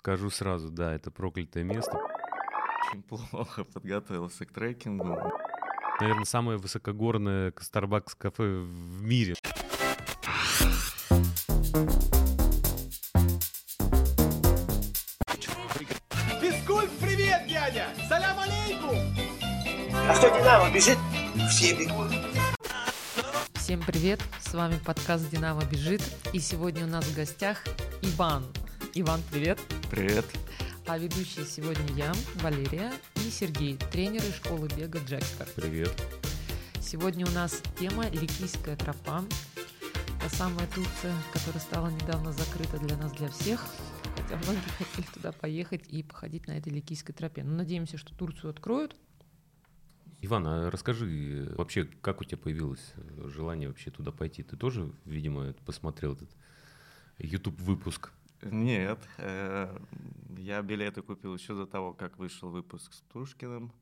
Скажу сразу, да, это проклятое место. Очень плохо подготовился к трекингу. Наверное, самое высокогорное Starbucks кафе в мире. Физкульт, привет, дядя! Салям алейкум! А что Динамо бежит? Все бегут. Всем привет! С вами подкаст «Динамо бежит» и сегодня у нас в гостях Иван. Иван, привет! Привет. А ведущие сегодня я, Валерия и Сергей, тренеры школы бега Джекстер. Привет. Сегодня у нас тема «Ликийская тропа». Та самая Турция, которая стала недавно закрыта для нас, для всех. Хотя многие хотели туда поехать и походить на этой Ликийской тропе. Но надеемся, что Турцию откроют. Иван, а расскажи вообще, как у тебя появилось желание вообще туда пойти? Ты тоже, видимо, посмотрел этот YouTube выпуск? Нет, э, я билеты купил еще до того, как вышел выпуск с Птушкиным.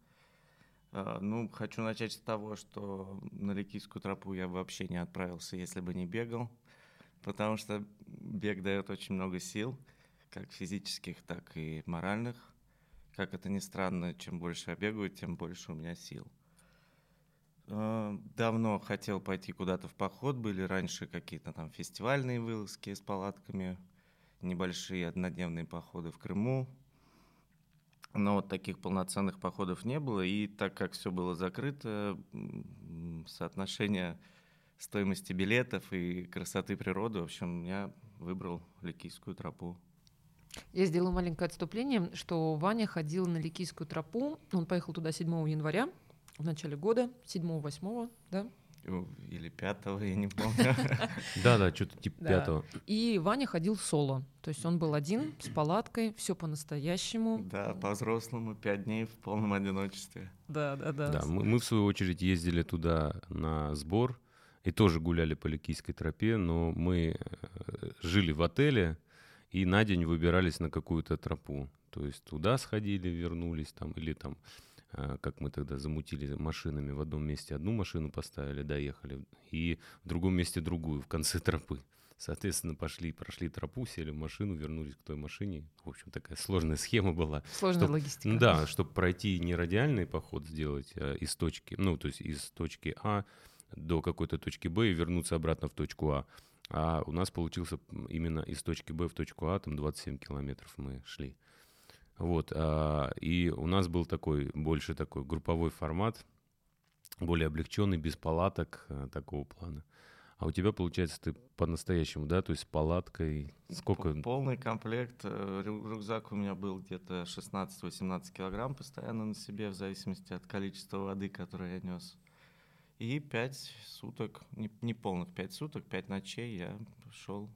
Э, Ну, хочу начать с того, что на Ликийскую тропу я бы вообще не отправился, если бы не бегал, потому что бег дает очень много сил, как физических, так и моральных. Как это ни странно, чем больше я бегаю, тем больше у меня сил. Э, Давно хотел пойти куда-то в поход, были раньше какие-то там фестивальные вылазки с палатками, небольшие однодневные походы в Крыму. Но вот таких полноценных походов не было, и так как все было закрыто, соотношение стоимости билетов и красоты природы, в общем, я выбрал Ликийскую тропу. Я сделаю маленькое отступление, что Ваня ходил на Ликийскую тропу. Он поехал туда 7 января, в начале года, 7-8, да? Э, Или пятого, я не помню. Да-да, что-то типа пятого. И Ваня ходил соло. То есть он был один, с палаткой, все по-настоящему. Да, по-взрослому, пять дней в полном одиночестве. Да, да, да. Да, мы, мы, в свою очередь ездили туда на сбор и тоже гуляли по Ликийской тропе, но мы э, жили в отеле и на день выбирались на какую-то тропу. То есть туда сходили, вернулись там, или там, как мы тогда замутили машинами, в одном месте одну машину поставили, доехали, и в другом месте другую, в конце тропы. Соответственно, пошли, прошли тропу, сели в машину, вернулись к той машине. В общем, такая сложная схема была. Сложная Чтоб- логистика. Да, чтобы пройти не радиальный поход сделать а из точки, ну, то есть из точки А до какой-то точки Б и вернуться обратно в точку А. А у нас получился именно из точки Б в точку А, там 27 километров мы шли. Вот, а, и у нас был такой, больше такой групповой формат, более облегченный, без палаток, а, такого плана. А у тебя, получается, ты по-настоящему, да, то есть с палаткой, сколько? Полный комплект. э, рю- Рюкзак у меня был где-то 16-18 килограмм постоянно на себе, в зависимости от количества воды, которую я нес. И пять суток, не, не полных пять суток, пять ночей я шел.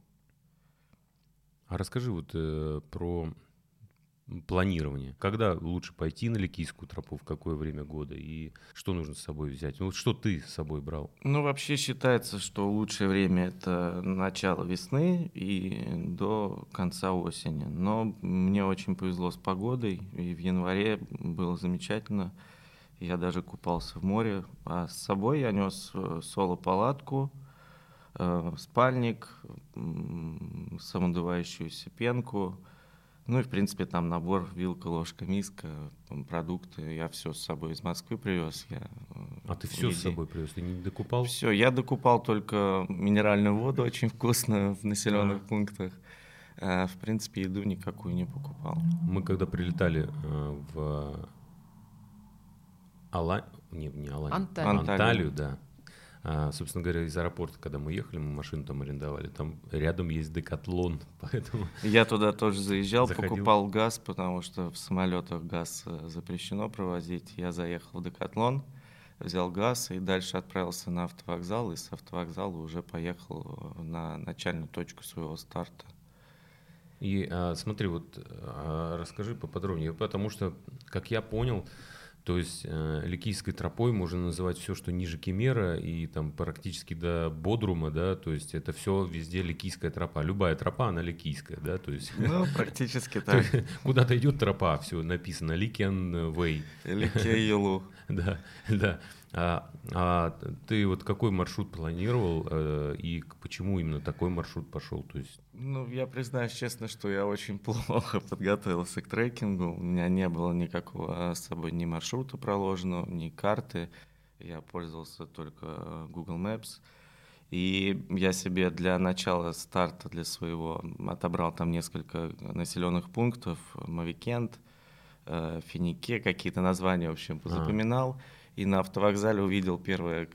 А расскажи вот э, про планирование. Когда лучше пойти на Ликийскую тропу, в какое время года и что нужно с собой взять? Ну, вот что ты с собой брал? Ну, вообще считается, что лучшее время это начало весны и до конца осени. Но мне очень повезло с погодой, и в январе было замечательно. Я даже купался в море. А с собой я нес э, соло-палатку, э, спальник, самодувающуюся пенку. Ну и, в принципе, там набор вилка, ложка, миска, продукты. Я все с собой из Москвы привез. Я, э, А ты все с еде- собой привез? Ты не докупал? все, я докупал только минеральную воду, очень вкусно в населенных Ага. пунктах. А, в принципе, еду никакую не покупал. Мы когда прилетали э, в Ала... не, не Аланию, Анталию. Анталию, да. А, собственно говоря, из аэропорта, когда мы ехали, мы машину там арендовали, там рядом есть декатлон, поэтому Я туда тоже заезжал, Заходил? покупал газ, потому что в самолетах газ э, запрещено провозить. Я заехал в Декатлон, взял газ и дальше отправился на автовокзал, и с автовокзала уже поехал э, на начальную точку своего старта. И а, смотри, вот а, расскажи поподробнее, потому что, как я понял, то есть э, Ликийской тропой можно называть все, что ниже Кемера и там практически до Бодрума, да, то есть это все везде Ликийская тропа. Любая тропа, она Ликийская, да, то есть Ну, практически так. куда-то идет тропа, все написано Ликен Вей, Или Кейлу. да, да. А, а ты вот какой маршрут планировал э, и почему именно такой маршрут пошел? То есть... Ну, я признаюсь честно, что я очень плохо подготовился к трекингу. У меня не было никакого с собой ни маршрута проложенного, ни карты. Я пользовался только э, Google Maps. И я себе для начала старта для своего отобрал там несколько населенных пунктов, Мавикент, э, Финике, какие-то названия, в общем, запоминал. А и на автовокзале увидел первое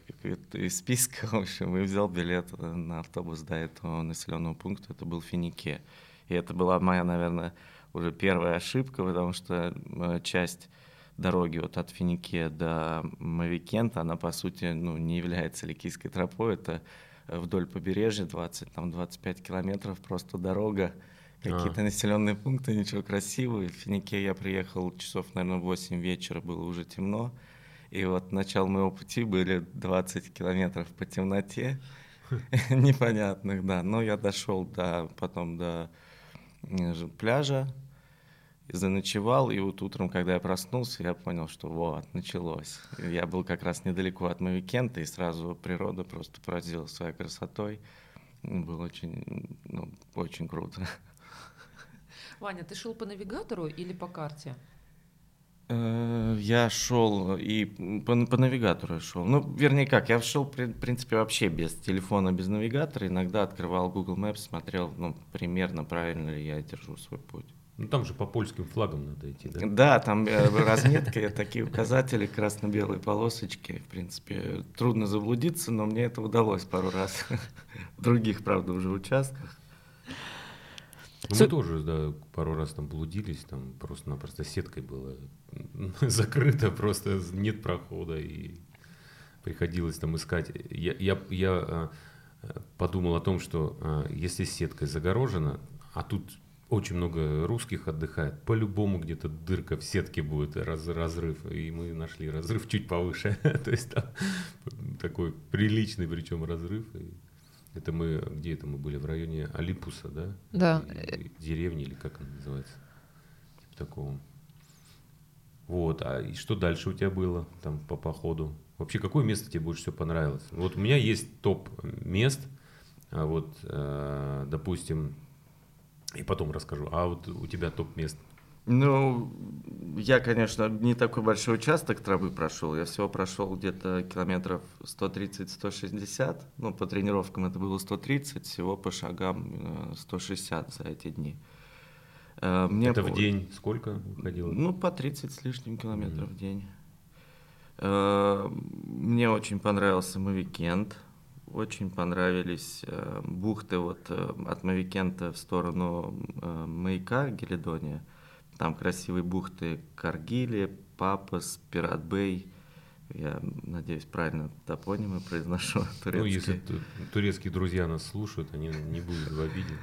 из списка, в общем, и взял билет э, на автобус до этого населенного пункта, это был Финике. И это была моя, наверное, уже первая ошибка, потому что э, часть дороги вот от Финике до Мавикента, она, по сути, ну, не является Ликийской тропой, это вдоль побережья 20, там 25 километров просто дорога, какие-то а. населенные пункты, ничего красивого. В Финике я приехал часов, наверное, 8 вечера, было уже темно. И вот начало моего пути были 20 километров по темноте, непонятных, да. Но я дошел до, потом до пляжа, заночевал, и вот утром, когда я проснулся, я понял, что вот, началось. Я был как раз недалеко от Мавикента, и сразу природа просто поразила своей красотой. Было очень, ну, очень круто. Ваня, ты шел по навигатору или по карте? Э, я шел и по, по навигатору шел. Ну, вернее как, я шел, в принципе, вообще без телефона, без навигатора. Иногда открывал Google Maps, смотрел, ну, примерно правильно ли я держу свой путь. Ну, там же по польским флагам надо идти, да? Да, там э, разметка, такие указатели, красно-белые полосочки. В принципе, трудно заблудиться, но мне это удалось пару раз. В других, правда, уже участках. Ну, мы тоже, да, пару раз там блудились, там просто-напросто сеткой было закрыто, просто нет прохода, и приходилось там искать. Я, я, я э, подумал о том, что э, если сеткой загорожена, а тут очень много русских отдыхает, по-любому где-то дырка в сетке будет, раз, разрыв, и мы нашли разрыв чуть повыше, то есть там такой приличный причем разрыв, и это мы, где это мы были, в районе Олимпуса, да? Да. Деревни или как она называется? Типа такого. Вот, а и что дальше у тебя было там по походу? Вообще, какое место тебе больше всего понравилось? Вот у меня есть топ мест, а вот, э, допустим, и потом расскажу. А вот у тебя топ мест ну, я, конечно, не такой большой участок травы прошел. Я всего прошел где-то километров 130-160. Ну, по тренировкам это было 130, всего по шагам 160 э, за эти дни. Э, мне это по... в день сколько уходило? Ну, по 30 с лишним километров mm-hmm. в день. Э, мне очень понравился Мавикент. Очень понравились бухты вот от Мавикента в сторону маяка Гелидония. Там красивые бухты Каргили, Папас, Пиратбей. Я надеюсь, правильно топонимы произношу турецкие. Ну, если турецкие друзья нас слушают, они не будут в обиде.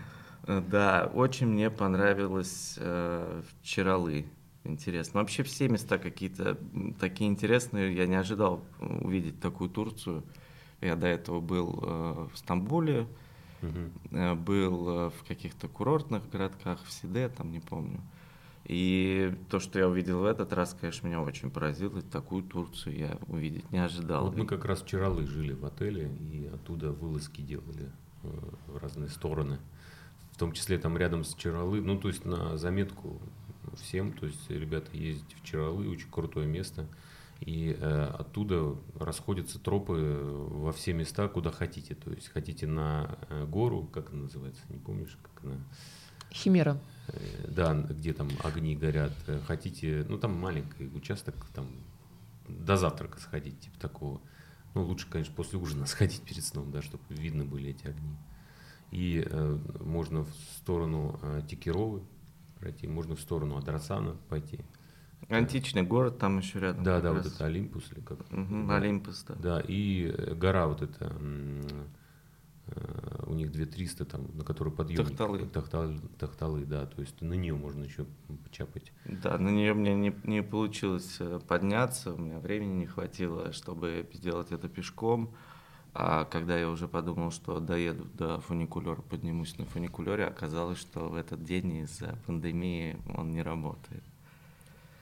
Э, да, очень мне понравилось э, Чаралы. Интересно. Вообще все места какие-то такие интересные. Я не ожидал увидеть такую Турцию. Я до этого был э, в Стамбуле, угу. э, был э, в каких-то курортных городках, в Сиде, там не помню. И то, что я увидел в этот раз, конечно, меня очень поразило. Такую Турцию я увидеть не ожидал. Вот мы как раз вчера жили в отеле и оттуда вылазки делали э, в разные стороны. В том числе там рядом с Чаралы, ну то есть на заметку всем, то есть ребята ездят в Чаралы, очень крутое место. И э, оттуда расходятся тропы во все места, куда хотите. То есть хотите на э, гору, как она называется, не помнишь, как она? Химера. Э, да, где там огни горят. Э, хотите, ну там маленький участок, там до завтрака сходить, типа такого. Ну, лучше, конечно, после ужина сходить перед сном, да, чтобы видно были эти огни. И э, можно в сторону э, Текеровы пройти, можно в сторону Адрасана пойти. Античный город там еще рядом. Да, да, раз. вот это Олимпус или как. Угу, да. Олимпус, да. Да, и гора вот эта Э, у них 2300, там, на которую подъем. Тахталы. Тахталы. Тахталы, да, то есть на нее можно еще почапать. Да, на нее мне не, не получилось э, подняться, у меня времени не хватило, чтобы сделать это пешком. А когда я уже подумал, что доеду до фуникулера, поднимусь на фуникулере, оказалось, что в этот день из-за пандемии он не работает.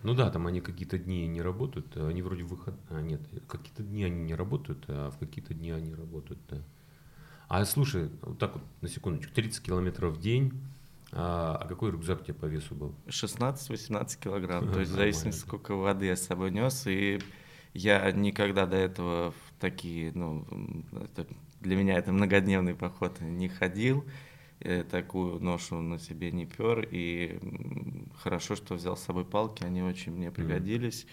Ну да, там они какие-то дни не работают, они вроде выход... А, нет, какие-то дни они не работают, а в какие-то дни они работают, да. А слушай, вот так вот, на секундочку, 30 километров в день, а, а какой рюкзак у тебя по весу был? 16-18 килограмм, то есть в зависимости, сколько воды я с собой нес, и я никогда до этого в такие, ну, это- для меня это многодневный поход не ходил, э, такую ношу на себе не пер, и хорошо, что взял с собой палки, они очень мне пригодились.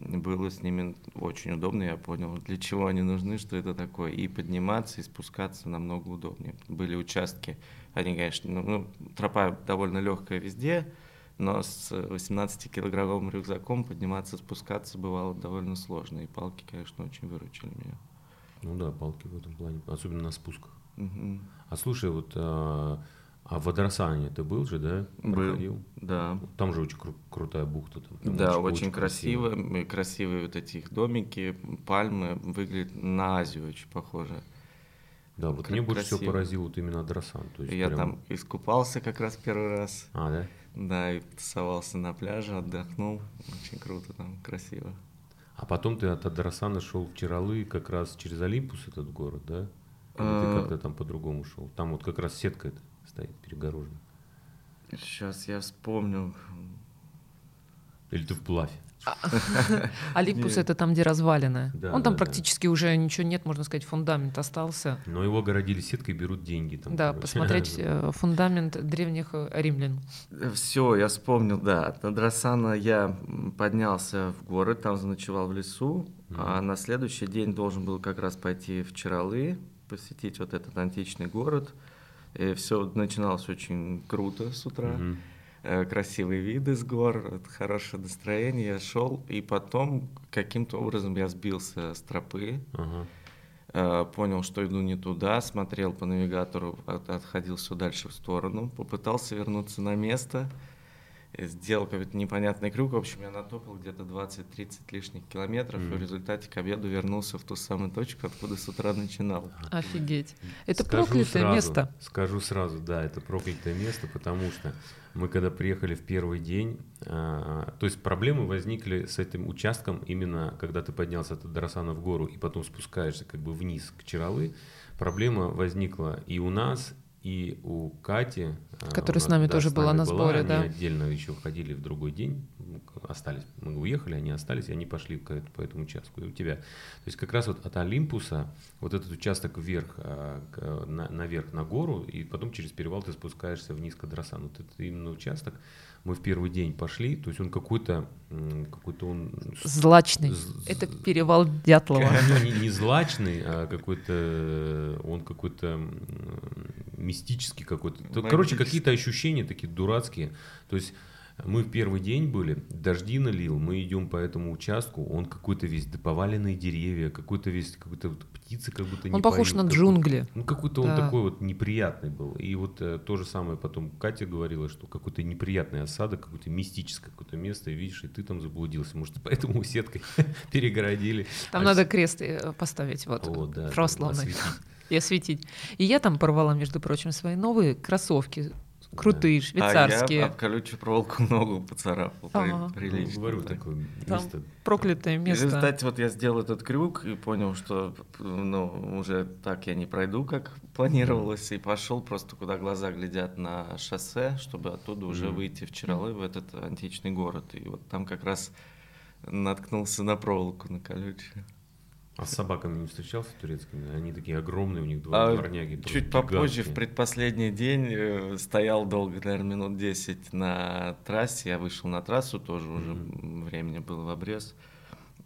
Было с ними очень удобно, я понял, для чего они нужны, что это такое. И подниматься, и спускаться намного удобнее. Были участки, они, конечно, ну, ну, тропа довольно легкая везде, но с 18-килограммовым рюкзаком подниматься, спускаться бывало довольно сложно. И палки, конечно, очень выручили меня. Ну да, палки в этом плане, особенно на спусках. Мгм. А слушай, вот а, в Адрасане ты был же, да? Был. Проходил? Да. Там же очень кру- крутая бухта. Там, Да, очень, красиво. и Красивые вот эти их домики, пальмы. Выглядит на Азию очень похоже. Да, вот Как мне больше всего красиво. поразил вот именно Адрасан. То есть Я прям- там искупался как раз первый раз. А, да? Да, и тусовался на пляже, отдохнул. Очень круто там, красиво. А потом ты от Адрасана шел в Чиралы как раз через Олимпус этот город, да? Или А. ты как-то там по-другому шел? Там вот как раз сетка эта стоит перегорожена. Сейчас я вспомню. Или ты вплавь? Олимпус Нет. это там, где развалины. Да, Он там да, да. практически уже ничего нет, можно сказать, фундамент остался. Но его огородили сеткой, берут деньги там. да, короче. посмотреть э, фундамент древних э, римлян. Все, я вспомнил, да. От Адрасана я поднялся в город, там заночевал в лесу, а на следующий день должен был как раз пойти в Чаралы, посетить вот этот античный город. И все начиналось очень круто с утра. Мгм. Э, красивые виды с гор, вот хорошее настроение, я шел, и потом каким-то образом я сбился с тропы, Ага. э, понял, что иду не туда, смотрел по навигатору, от- отходил все дальше в сторону, попытался вернуться на место, э, сделал какой-то непонятный крюк, в общем, я натопал где-то 20-30 лишних километров, и в результате к обеду вернулся в ту самую точку, откуда с утра начинал. Офигеть. Это Скажу проклятое сразу, место. Скажу сразу, да, это проклятое место, потому что мы когда приехали в первый день, а, то есть проблемы возникли с этим участком именно когда ты поднялся от Дарасана в гору и потом спускаешься как бы вниз к Чаралы. Проблема возникла и у нас, и у Кати. а, Которая с нами да, тоже с была нами на сборе, они да. отдельно еще ходили в другой день, остались, мы уехали, они остались, и они пошли по, эт- по этому участку. И у тебя, то есть как раз вот от Олимпуса вот этот участок вверх, а, к- на- наверх на гору, и потом через перевал ты спускаешься вниз к Адрасану. Вот это именно участок. Мы в первый день пошли, то есть он какой-то, какой-то он... Злачный. з- Это перевал Дятлова. ну, не, не злачный, а какой-то, он какой-то мистический какой-то. То- Короче, Магический. какие-то ощущения такие дурацкие. То есть мы в первый день были, дожди налил, мы идем по этому участку, он какой-то весь, да, поваленные деревья, какой-то весь, какой-то вот птицы как будто не Он похож поют, на какой-то- джунгли. Ну, какой-то он Да. такой вот неприятный был. И вот э, то же самое потом Катя говорила, что какой-то неприятный осадок, какое-то мистическое какое-то место, и видишь, и ты там заблудился. Может, поэтому сеткой перегородили. Там А надо с- крест э, поставить вот Вот, да, православный осветить. И осветить. И я там порвала, между прочим, свои новые кроссовки, крутые, А я швейцарские. об колючую проволоку ногу поцарапал. при- Ага. Ну, прилично говорю, так. такое Там место. Проклятое И В место. результате вот я сделал этот крюк и понял, что ну, уже так я не пройду, как планировалось, и пошел просто куда глаза глядят на шоссе, чтобы оттуда уже Мгм. выйти в Чаралы, в этот античный город. И вот там как раз наткнулся на проволоку, на колючую. А с собаками не встречался турецкими? Они такие огромные, у них два А дворняги. Чуть попозже, в гигантские. предпоследний день, э, стоял долго, наверное, минут 10 на трассе. Я вышел на трассу, тоже уже м, времени было в обрез.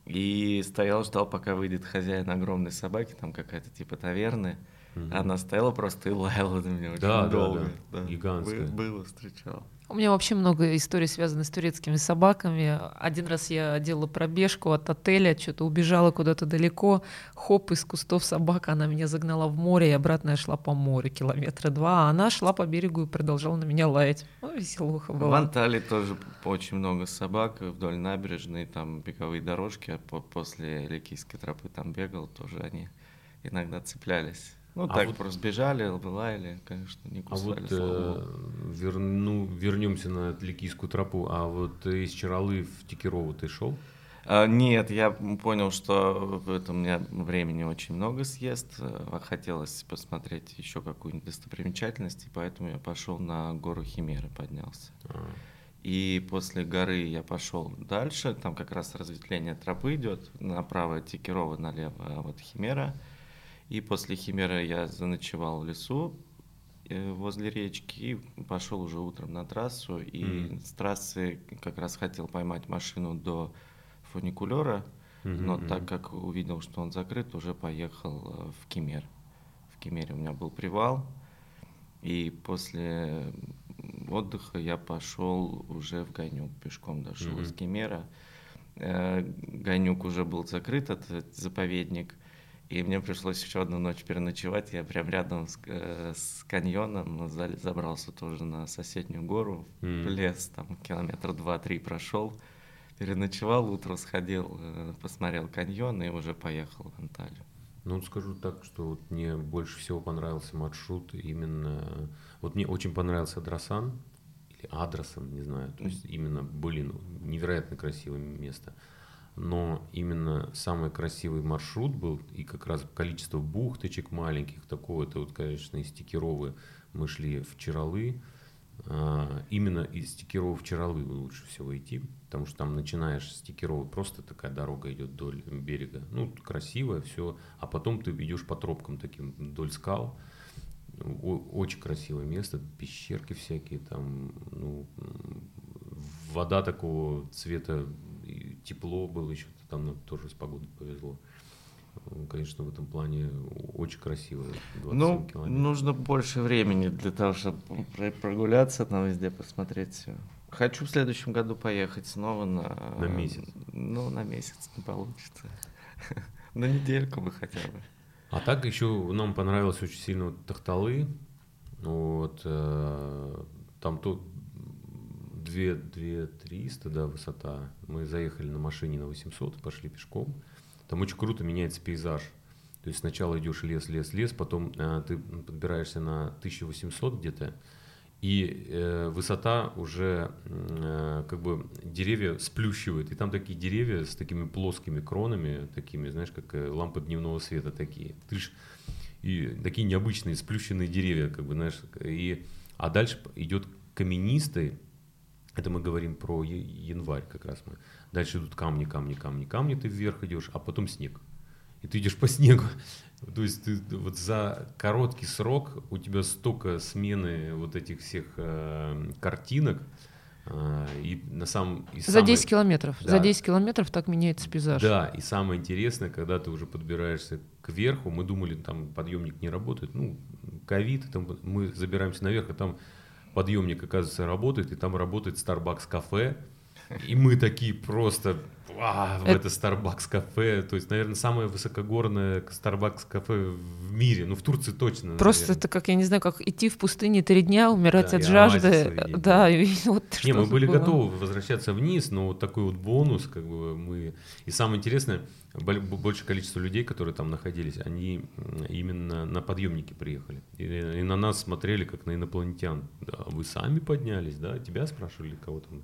И стоял, ждал, пока выйдет хозяин огромной собаки, там какая-то типа таверны. Мгм. Она стояла просто и лаяла на меня очень Да, да, долго. да. Гигантская. Бы- Было, встречал. У меня вообще много историй, связанных с турецкими собаками. Один раз я делала пробежку от отеля, что-то убежала куда-то далеко, хоп, из кустов собака, она меня загнала в море, и обратно я шла по морю километра два, а она шла по берегу и продолжала на меня лаять. Ну, веселуха В была. Анталии тоже очень много собак вдоль набережной, там беговые дорожки, а по- после Ликийской тропы там бегал, тоже они иногда цеплялись. Ну, А так вот- просто бежали, вылаяли, конечно, не А кусали, вот слава э, верну, вернемся на Ликийскую тропу. А вот из Чаралы в Текирову ты шел? А, нет, я понял, что в этом у меня времени очень много съест. а Хотелось посмотреть еще какую-нибудь достопримечательность, и поэтому я пошел на гору Химеры, поднялся. А, И после горы я пошел дальше, там как раз разветвление тропы идет, направо Текирова, налево а вот Химера. И после Химеры я заночевал в лесу э, возле речки и пошел уже утром на трассу. И Мгм. с трассы как раз хотел поймать машину до фуникулера, мгм, но так как увидел, что он закрыт, уже поехал э, в Кемер. В Кемере у меня был привал, и после отдыха я пошел уже в Ганюк, пешком дошел Мгм. из Кемера. Э, Ганюк уже был закрыт, этот заповедник, и мне пришлось еще одну ночь переночевать. Я прям рядом с, э, с каньоном за- забрался тоже на соседнюю гору, в М. лес, там километр два-три прошел. Переночевал, утро сходил, э, посмотрел каньон и уже поехал в Анталию. Ну, скажу так, что вот мне больше всего понравился маршрут именно... Вот мне очень понравился Адрасан, или Адрасан, не знаю. То есть именно, блин, невероятно красивое место. Но именно самый красивый маршрут был, и как раз количество бухточек маленьких, такого, это вот, конечно, из Текировы мы шли в Чаралы. А, Именно из Текирова в лучше всего идти, потому что там начинаешь с просто такая дорога идет вдоль берега, ну, красивая, все, а потом ты идешь по тропкам таким вдоль скал, очень красивое место, пещерки всякие, там, ну, вода такого цвета, и тепло было еще, там нам тоже с погодой повезло. Конечно, в этом плане очень красиво. 27 Ну, километров. нужно больше времени для того, чтобы про- прогуляться, там везде посмотреть все. Хочу в следующем году поехать снова на... На месяц. Ну, на месяц не получится. На недельку бы хотя бы. А так еще нам понравилось очень сильно вот Тахталы. Вот, э, там то 2, 2 300, да, высота. Мы заехали на машине на 800, пошли пешком. Там очень круто меняется пейзаж. То есть сначала идешь лес, лес, лес, потом э, ты подбираешься на 1800 где-то, и э, высота уже э, как бы деревья сплющивают. И там такие деревья с такими плоскими кронами, такими, знаешь, как э, лампы дневного света такие. Ты ж- и такие необычные сплющенные деревья, как бы, знаешь. И, а дальше идет каменистый, это мы говорим про январь как раз мы. Дальше идут камни, камни, камни, камни, ты вверх идешь, а потом снег. И ты идешь по снегу. То есть ты вот за короткий срок у тебя столько смены вот этих всех э, картинок. э, и на самом... и За самое- 10 километров. Да. За 10 километров так меняется пейзаж. Да, и самое интересное, когда ты уже подбираешься к верху, мы думали, там подъемник не работает, ну, ковид, мы забираемся наверх, а там подъемник, оказывается, работает, и там работает Starbucks кафе, и мы такие просто «Ва, в Это- Starbucks кафе, то есть, наверное, самое высокогорное Starbucks кафе в мире, ну, в Турции точно, Просто наверное. это как, я не знаю, как идти в пустыне три дня, умирать Да, от жажды. Да, и вот Не, мы были было. готовы возвращаться вниз, но вот такой вот бонус, как бы мы... И самое интересное, бол- большее количество людей, которые там находились, они именно на подъемнике приехали. И, и на нас смотрели, как на инопланетян. Да, вы сами поднялись, да? Тебя спрашивали, кого там?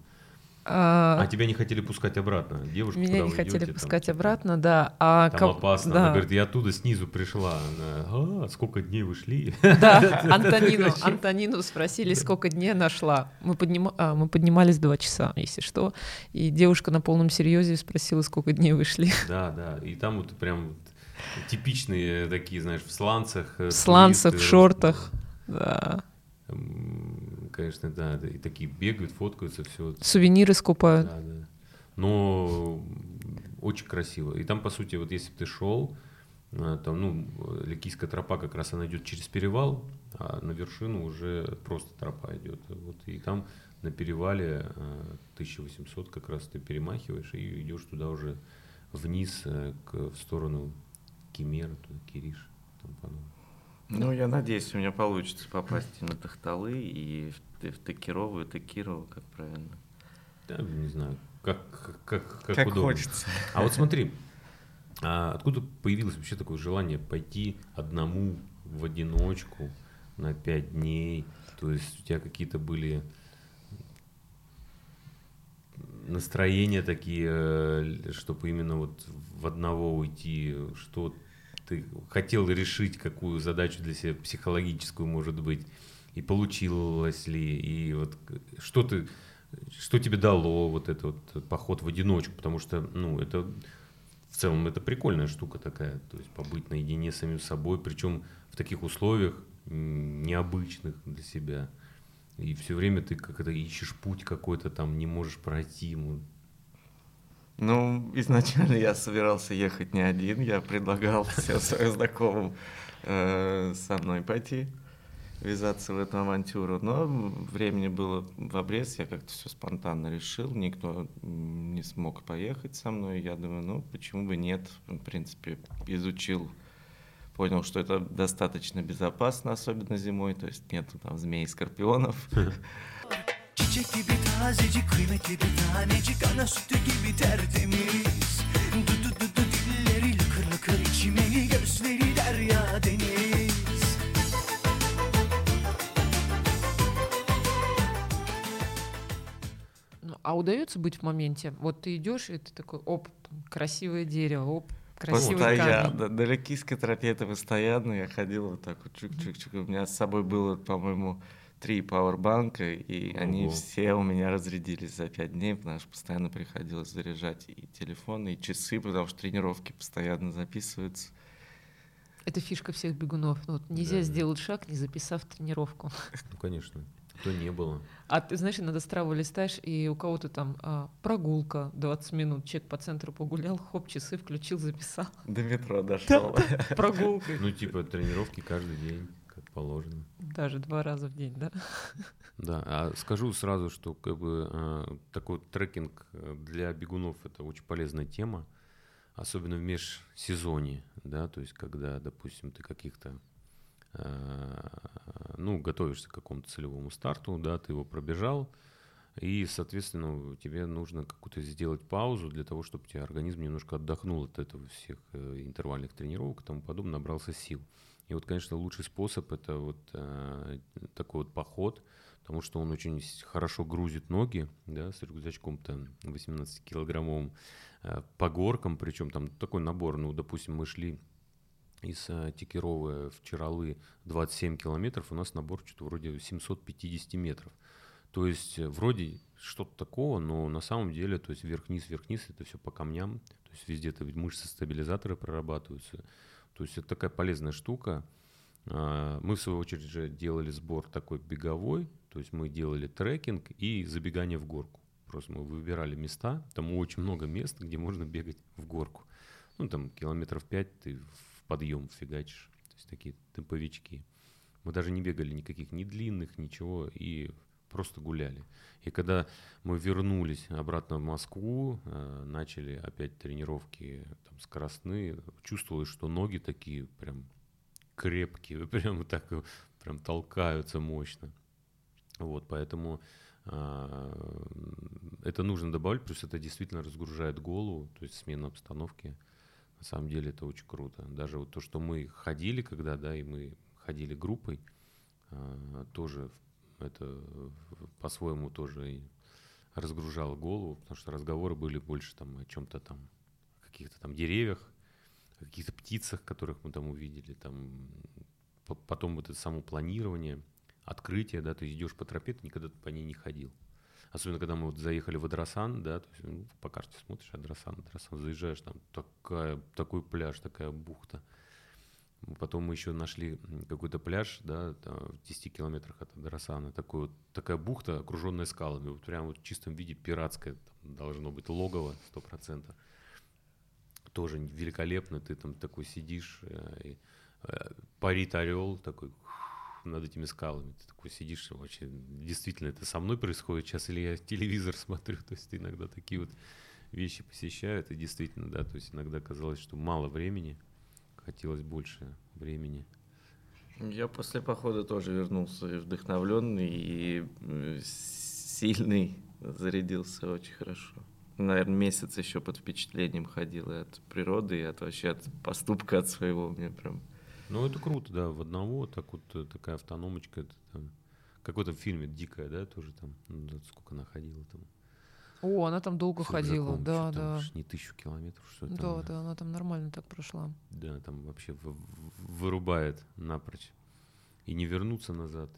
А, А тебя не хотели пускать обратно. Девушка, Меня не хотели идете, там, пускать типа, обратно, да. А Там кого- опасно. Да, Она говорит, я оттуда снизу пришла. Она, а, сколько дней вы шли? да, Антонину. Антонину спросили, сколько дней нашла. Мы, поднима- а, мы поднимались два часа, если что. И девушка на полном серьезе спросила, сколько дней вы шли. Да, да. И там вот прям типичные такие, знаешь, в сланцах. э, В сланцах, в шортах. Да. Конечно, да, да, и такие бегают, фоткаются, все. Сувениры скупают. Да, да. Но очень красиво. И там, по сути, вот если бы ты шел, а, там, ну, э, Ликийская тропа как раз она идет через перевал, а на вершину уже просто тропа идет. Вот, и там на перевале а, 1800 как раз ты перемахиваешь и идешь туда уже вниз э, к, в сторону Кемера, туда, Кириш. там. Ну, я надеюсь, у меня получится попасть и на Тахталы, и в, и в Текирову, и Текирову, как правильно. Да, не знаю, как, как, как, Как удобно. хочется. А вот смотри, а откуда появилось вообще такое желание пойти одному в одиночку на пять дней. То есть у тебя какие-то были настроения такие, э, чтобы именно вот в одного уйти, что ты хотел решить, какую задачу для себя психологическую, может быть, и получилось ли, и вот что ты, что тебе дало вот этот вот поход в одиночку, потому что, ну, это в целом это прикольная штука такая, то есть побыть наедине с самим собой, причем в таких условиях необычных для себя. И все время ты как-то ищешь путь какой-то там, не можешь пройти ему. Ну, изначально я собирался ехать не один, я предлагал всем своим знакомым э, со мной пойти ввязаться в эту авантюру. Но времени было в обрез, я как-то все спонтанно решил, никто не смог поехать со мной. Я думаю, ну почему бы нет, в принципе, изучил понял, что это достаточно безопасно, особенно зимой, то есть нету там змей и скорпионов. Çiçek gibi tazecik, kıymetli bir tanecik, ana sütü gibi tertemiz. Dudu dudu dilleri а удается быть в моменте? Вот ты идешь, и ты такой, оп, там, красивое дерево, оп, красивый Постоянно. камень. На Ликийской тропе это постоянно. Я ходил вот так вот чук-чук-чук. У меня с собой было, по-моему, три пауэрбанка, и Ого. они все у меня разрядились за пять дней, потому что постоянно приходилось заряжать и телефоны, и часы, потому что тренировки постоянно записываются. Это фишка всех бегунов. Вот нельзя да. сделать шаг, не записав тренировку. Ну, конечно. То не было. А ты знаешь, иногда страву листаешь, и у кого-то там а, прогулка 20 минут, человек по центру погулял, хоп, часы включил, записал. До метро дошел. Прогулка. Ну, типа тренировки каждый день, как положено. Даже два раза в день, да? Да, а скажу сразу, что как бы а, такой трекинг для бегунов это очень полезная тема, особенно в межсезонье, да, то есть когда, допустим, ты каких-то ну, готовишься к какому-то целевому старту, да, ты его пробежал, и, соответственно, тебе нужно какую-то сделать паузу для того, чтобы у тебя организм немножко отдохнул от этого всех э, интервальных тренировок и тому подобное, набрался сил. И вот, конечно, лучший способ это вот э, такой вот поход, потому что он очень хорошо грузит ноги, да, с рюкзачком-то 18-килограммовым э, по горкам, причем там такой набор, ну, допустим, мы шли из э, Текеровы в Чаралы 27 километров, у нас набор что-то вроде 750 метров. То есть э, вроде что-то такого, но на самом деле, то есть вверх-вниз, вверх-вниз, это все по камням, то есть везде-то ведь мышцы-стабилизаторы прорабатываются. То есть это такая полезная штука. А, мы, в свою очередь, же делали сбор такой беговой, то есть мы делали трекинг и забегание в горку. Просто мы выбирали места, там очень много мест, где можно бегать в горку. Ну, там километров пять ты подъем фигачишь. То есть такие темповички. Мы даже не бегали никаких ни длинных, ничего, и просто гуляли. И когда мы вернулись обратно в Москву, э, начали опять тренировки там, скоростные, чувствовалось, что ноги такие прям крепкие, прям так прям толкаются мощно. Вот, поэтому э, это нужно добавить, плюс это действительно разгружает голову, то есть смена обстановки. На самом деле это очень круто. Даже вот то, что мы ходили когда, да, и мы ходили группой, а, тоже это по-своему тоже разгружало голову, потому что разговоры были больше там о чем-то там, каких-то там деревьях, о каких-то птицах, которых мы там увидели, там потом вот это само планирование, открытие, да, ты идешь по тропе, ты никогда по ней не ходил. Особенно, когда мы вот заехали в Адрасан, да, то есть, ну, по карте смотришь, Адрасан, Адрасан, заезжаешь, там такая, такой пляж, такая бухта. Потом мы еще нашли какой-то пляж, да, в 10 километрах от Адрасана, такой вот, такая бухта, окруженная скалами, вот прям вот в чистом виде пиратское, там должно быть логово 100%. Тоже великолепно, ты там такой сидишь, э, и, э, парит орел такой, над этими скалами. Ты такой сидишь, вообще, действительно, это со мной происходит сейчас, или я телевизор смотрю, то есть иногда такие вот вещи посещают, и действительно, да, то есть иногда казалось, что мало времени, хотелось больше времени. Я после похода тоже вернулся вдохновленный и э, сильный, зарядился очень хорошо. Наверное, месяц еще под впечатлением ходил и от природы, и от вообще от поступка от своего. Мне прям Ну, это круто, да, в одного, так вот э, такая автономочка, это там, как в фильме «Дикая», да, тоже там, ну, сколько она ходила там. О, она там долго ходила, рюкзаком, да, там, да. Не тысячу километров, что там. Да, да, она там нормально так прошла. Да, там вообще в- вырубает напрочь. И не вернуться назад.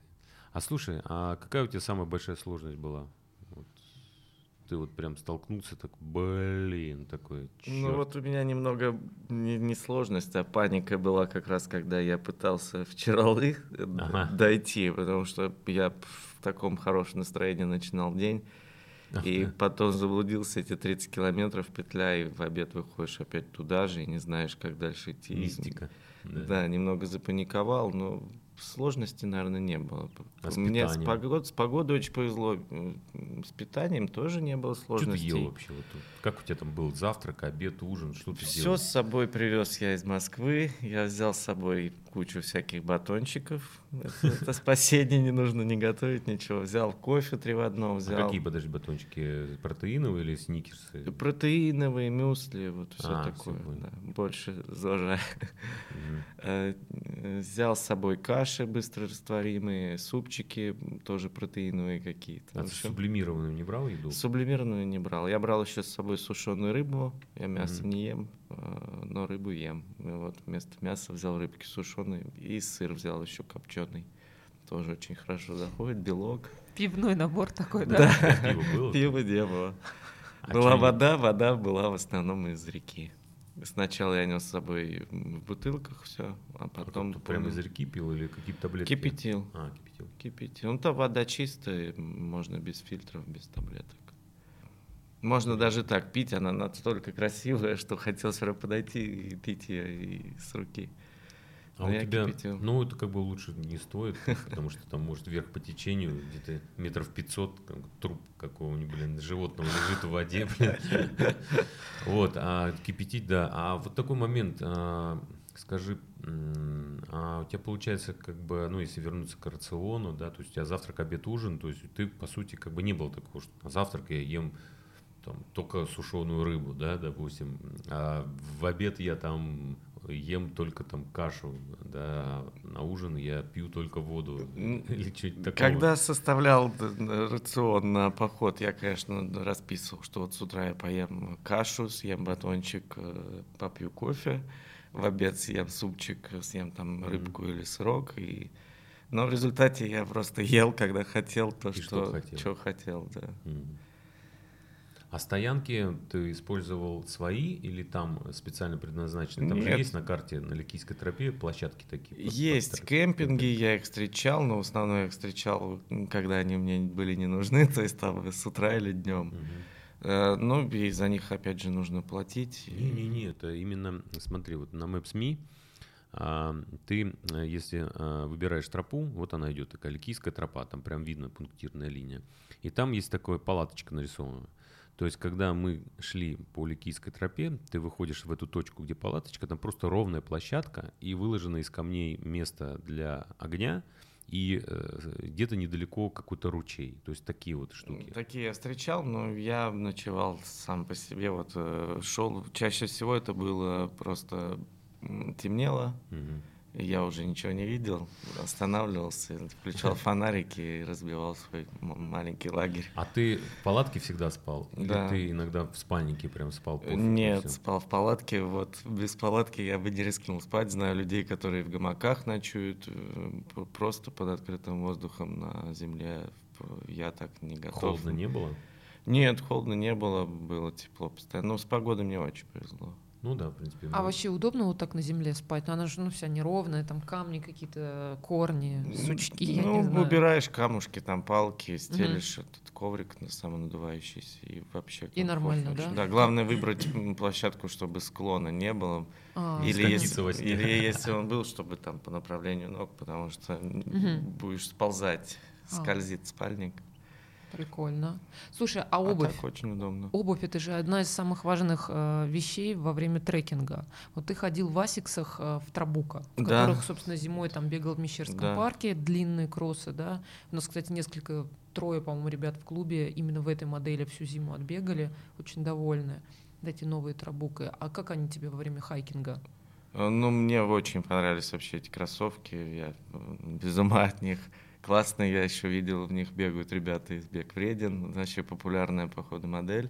А слушай, а какая у тебя самая большая сложность была? Ты вот прям столкнулся, так, блин, такой, Ну чёрт. вот у меня немного не, не сложность, а паника была как раз, когда я пытался в Чаралы э, Ага. дойти, потому что я в таком хорошем настроении начинал день, Ах и ты. потом заблудился эти 30 километров, петля, и в обед выходишь опять туда же, и не знаешь, как дальше идти. Мистика. Да, немного запаниковал, но сложности, наверное, не было. А с Мне с, питанием? погод- с погодой очень повезло. С питанием тоже не было Что ты сложностей. ел вообще? Вот тут? Как у тебя там был завтрак, обед, ужин? Что ты Все делал? с собой привез я из Москвы. Я взял с собой кучу всяких батончиков. Это, это спасение, не нужно не готовить ничего. Взял кофе три в одном, А взял какие, подожди, батончики? Протеиновые или сникерсы? протеиновые, мюсли, вот все А, такое. да. Больше ЗОЖа. Э, Взял с собой каши быстрорастворимые, супчики м, тоже протеиновые какие-то. А ты общем, сублимированную не брал еду? Сублимированную не брал. Я брал еще с собой сушеную рыбу. Я мясо не ем, но рыбу ем. И вот вместо мяса взял рыбки сушеные и сыр взял еще копченый. Тоже очень хорошо заходит. Белок. Пивной набор такой, да? Пиво было? Пива не было. А была вода, вода была в основном из реки. Сначала я нес с собой в бутылках все, а А потом тут прямо из реки пил или какие-то таблетки? кипятил. А, кипятил. Кипятил. Ну, то вода чистая, можно без фильтров, без таблеток. Можно даже так пить, она настолько красивая, что хотел равно подойти и пить ее и с руки. А Но у тебя, кипятил. ну, это как бы лучше не стоит, потому что там может вверх по течению, где-то метров 500, как труп какого-нибудь, блин, животного лежит в воде, блин. Вот, а кипятить, да. А вот такой момент, а, скажи, а у тебя получается как бы, ну, если вернуться к рациону, да, то есть у тебя завтрак, обед, ужин, то есть ты, по сути, как бы не было такого, что на завтрак я ем там, только сушеную рыбу, да, допустим, а в обед я там ем только там кашу, да, на ужин я пью только воду или такого. Когда составлял д- рацион на поход, я, конечно, расписывал, что вот с утра я поем кашу, съем батончик, э, попью кофе, в обед съем супчик, съем там рыбку или сырок. И... Но в результате я просто ел, когда хотел, то, И что что, хотел. хотел, да. Мгм. А стоянки ты использовал свои или там специально предназначены? Там же Нет. есть на карте на Ликийской тропе площадки такие. под- под Есть тр- кемпинги, я их встречал, но в основном я их встречал, когда они мне были не нужны, то есть там с утра или днем. Э, Ну, и за них, опять же, нужно платить. Не-не-не, это именно, смотри, вот на Maps.me а, ты, э, если а, выбираешь тропу, вот она идет, такая Ликийская тропа, там прям видно пунктирная линия. И там есть такая палаточка нарисована. То есть, когда мы шли по Ликийской тропе, ты выходишь в эту точку, где палаточка, там просто ровная площадка и выложено из камней место для огня, и э, где-то недалеко какой-то ручей. То есть такие вот штуки. Такие я встречал, но я ночевал сам по себе. Вот э, шел. Чаще всего это было просто темнело, Мгм. Я уже ничего не видел. Останавливался, включал фонарики и разбивал свой маленький лагерь. А ты в палатке всегда спал? Или Да. ты иногда в спальнике прям спал? пофиг Нет, спал в палатке. Вот без палатки я бы не рискнул спать. Знаю людей, которые в гамаках ночуют, э, просто под открытым воздухом на земле. Я так не готов. Холодно не было? Нет, холодно не было, было тепло постоянно. Но с погодой мне очень повезло. Ну да, в принципе. А вообще удобно вот так на земле спать? Ну, она же ну, вся неровная, там камни какие-то, корни, сучки, ну, убираешь камушки, там палки, стелишь этот коврик на самонадувающийся и вообще И нормально, очень. да? Да, главное выбрать площадку, чтобы склона не было. А, Или если, или он был, чтобы там по направлению ног, потому что будешь сползать, А. скользит спальник. Прикольно. Слушай, а А обувь? так очень удобно. Обувь это же одна из самых важных э, вещей во время трекинга. Вот ты ходил в асиксах э, в Трабука, в Да. которых, собственно, зимой там бегал в Мещерском Да. парке, длинные кроссы, да. У нас, кстати, несколько, трое, по-моему, ребят в клубе именно в этой модели всю зиму отбегали, очень довольны. Эти новые Трабуки. А как они тебе во время хайкинга? Э, Ну, мне очень понравились вообще эти кроссовки. Я э, без ума от них. Классные, я еще видел, в них бегают ребята из Бег Вреден. Вообще популярная, походу, модель.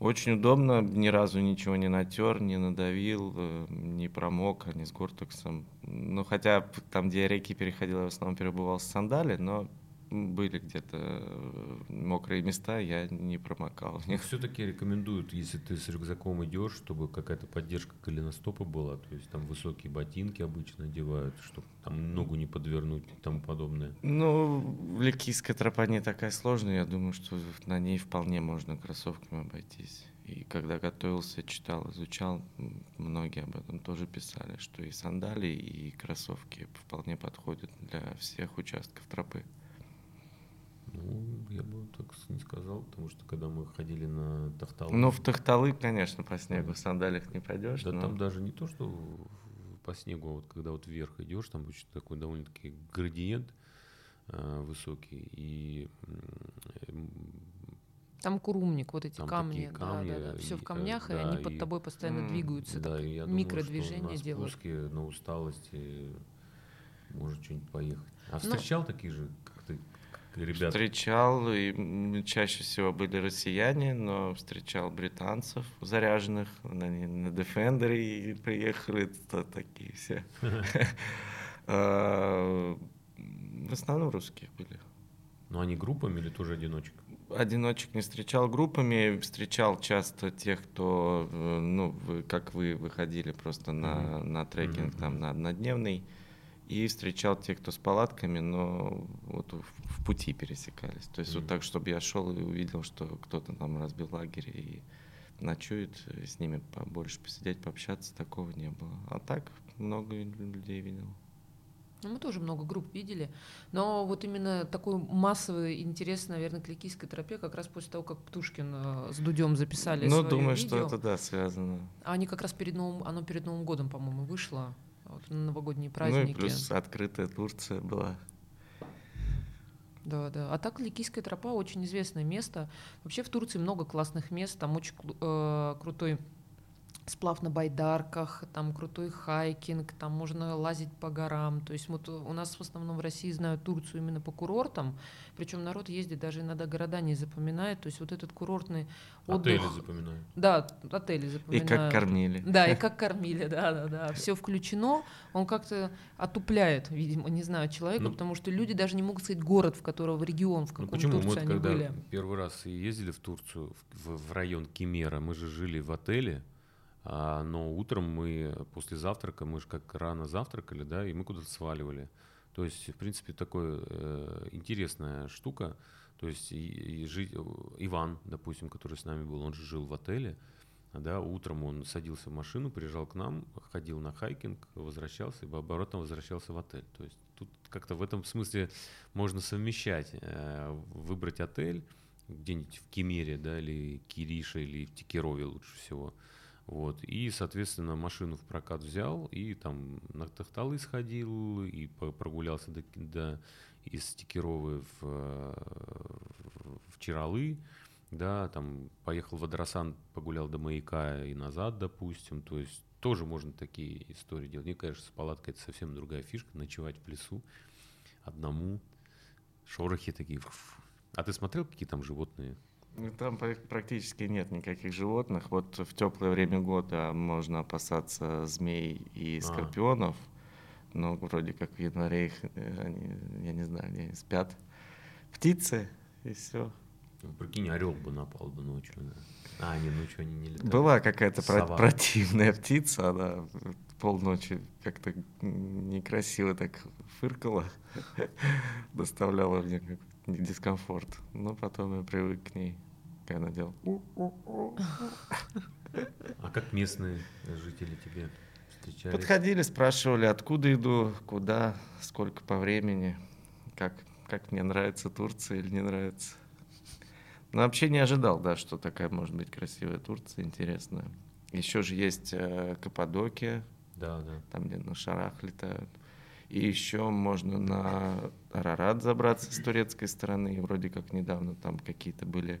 Очень удобно, ни разу ничего не натер, не надавил, э, не промок, а не с гортексом. Ну, хотя там, где я реки переходил, я в основном перебывал с сандали, но были где-то э, мокрые места, я не промокал в них. Все-таки рекомендуют, если ты с рюкзаком идешь, чтобы какая-то поддержка голеностопа была. То есть там высокие ботинки обычно одевают, чтобы там ногу не подвернуть и тому подобное. Ну, Ликийская тропа не такая сложная, я думаю, что на ней вполне можно кроссовками обойтись. И когда готовился, читал, изучал, многие об этом тоже писали, что и сандалии, и кроссовки вполне подходят для всех участков тропы. Ну, я бы так не сказал, потому что когда мы ходили на Тахтал, Ну, в Тахталы, конечно, по снегу в сандалиях не пойдешь. да но- там даже не то, что по снегу, а вот когда вот вверх идешь, там очень такой довольно-таки градиент э, высокий, и м, Там курумник, вот эти Там камни, такие да, камни, да, да, все и, в э, камнях, и да, они под и- тобой постоянно М, двигаются, да, так и я думаю, что микродвижения делают. на усталости может что-нибудь поехать. А Ну, встречал такие же, ребята? Встречал, и чаще всего были россияне, но встречал британцев заряженных, они на Defender приехали, то такие все. А, В основном русские были. Ну, они группами или тоже одиночек? Одиночек не встречал группами, встречал часто тех, кто, э, ну, вы, как вы, выходили просто на, на трекинг Мгм, там на однодневный, и встречал тех, кто с палатками, но вот в, в пути пересекались. То есть Мгм. вот так, чтобы я шел и увидел, что кто-то там разбил лагерь и ночует, и с ними побольше посидеть, пообщаться, такого не было. А так много людей видел. Ну, мы тоже много групп видели, но вот именно такой массовый интерес, наверное, к Ликийской тропе как раз после того, как Птушкин э, с Дудем записали Ну, своё думаю, что видео. это, да, связано. А Они как раз перед Новым, оно перед Новым годом, по-моему, вышло, вот, на новогодние Ну праздники. и плюс открытая Турция была. Да, да. А так Ликийская тропа очень известное место. Вообще в Турции много классных мест. Там очень э, крутой сплав на байдарках, там крутой хайкинг, там можно лазить по горам. То есть вот у нас в основном в России знают Турцию именно по курортам, причем народ ездит даже иногда города не запоминает. То есть вот этот курортный Отели отдых. запоминаю. Да, отели И запоминают. как кормили. Да, и как кормили, да, да, да. Все включено. Он как-то отупляет, видимо, не знаю, человека, Ну, потому что люди даже не могут сказать город, в которого в регион, в Ну каком почему? Мы Турции вот они когда были. первый раз и ездили в Турцию, в, в район Кемера, мы же жили в отеле, но утром мы после завтрака, мы же как рано завтракали, да, и мы куда-то сваливали. То есть, в принципе, такая э, интересная штука. То есть и, и жить, Иван, допустим, который с нами был, он же жил в отеле, да, утром он садился в машину, приезжал к нам, ходил на хайкинг, возвращался и оборотно возвращался в отель. То есть тут как-то в этом смысле можно совмещать, э, выбрать отель где-нибудь в Кемере, да, или Кирише, или в Текерове лучше всего. Вот. И, соответственно, машину в прокат взял, и там на Тахталы сходил, и прогулялся до, до из Текеровы в, в Чиралы, да, там поехал в Адрасан, погулял до маяка и назад, допустим. То есть тоже можно такие истории делать. Мне кажется, с палаткой это совсем другая фишка, ночевать в лесу одному, шорохи такие. А ты смотрел, какие там животные? Ну, Там пра- практически нет никаких животных. Вот в теплое время года можно опасаться змей и А. скорпионов. Но вроде как в январе их, э, они, я не знаю, где они спят. Птицы и все. Ну, Прикинь, орел бы напал бы ночью. да. А, не, ночью они не летают. Была какая-то про- противная птица, она полночи как-то некрасиво так фыркала, доставляла мне какой-то дискомфорт. Но потом я привык к ней, когда она делала. А как местные жители тебе встречались? Подходили, спрашивали, откуда иду, куда, сколько по времени, как, как мне нравится Турция или не нравится. Но вообще не ожидал, да, что такая может быть красивая Турция, интересная. Еще же есть э, Каппадокия, Да, да. там, где на шарах летают. И еще можно на Арарат забраться с турецкой стороны. И вроде как недавно там какие-то были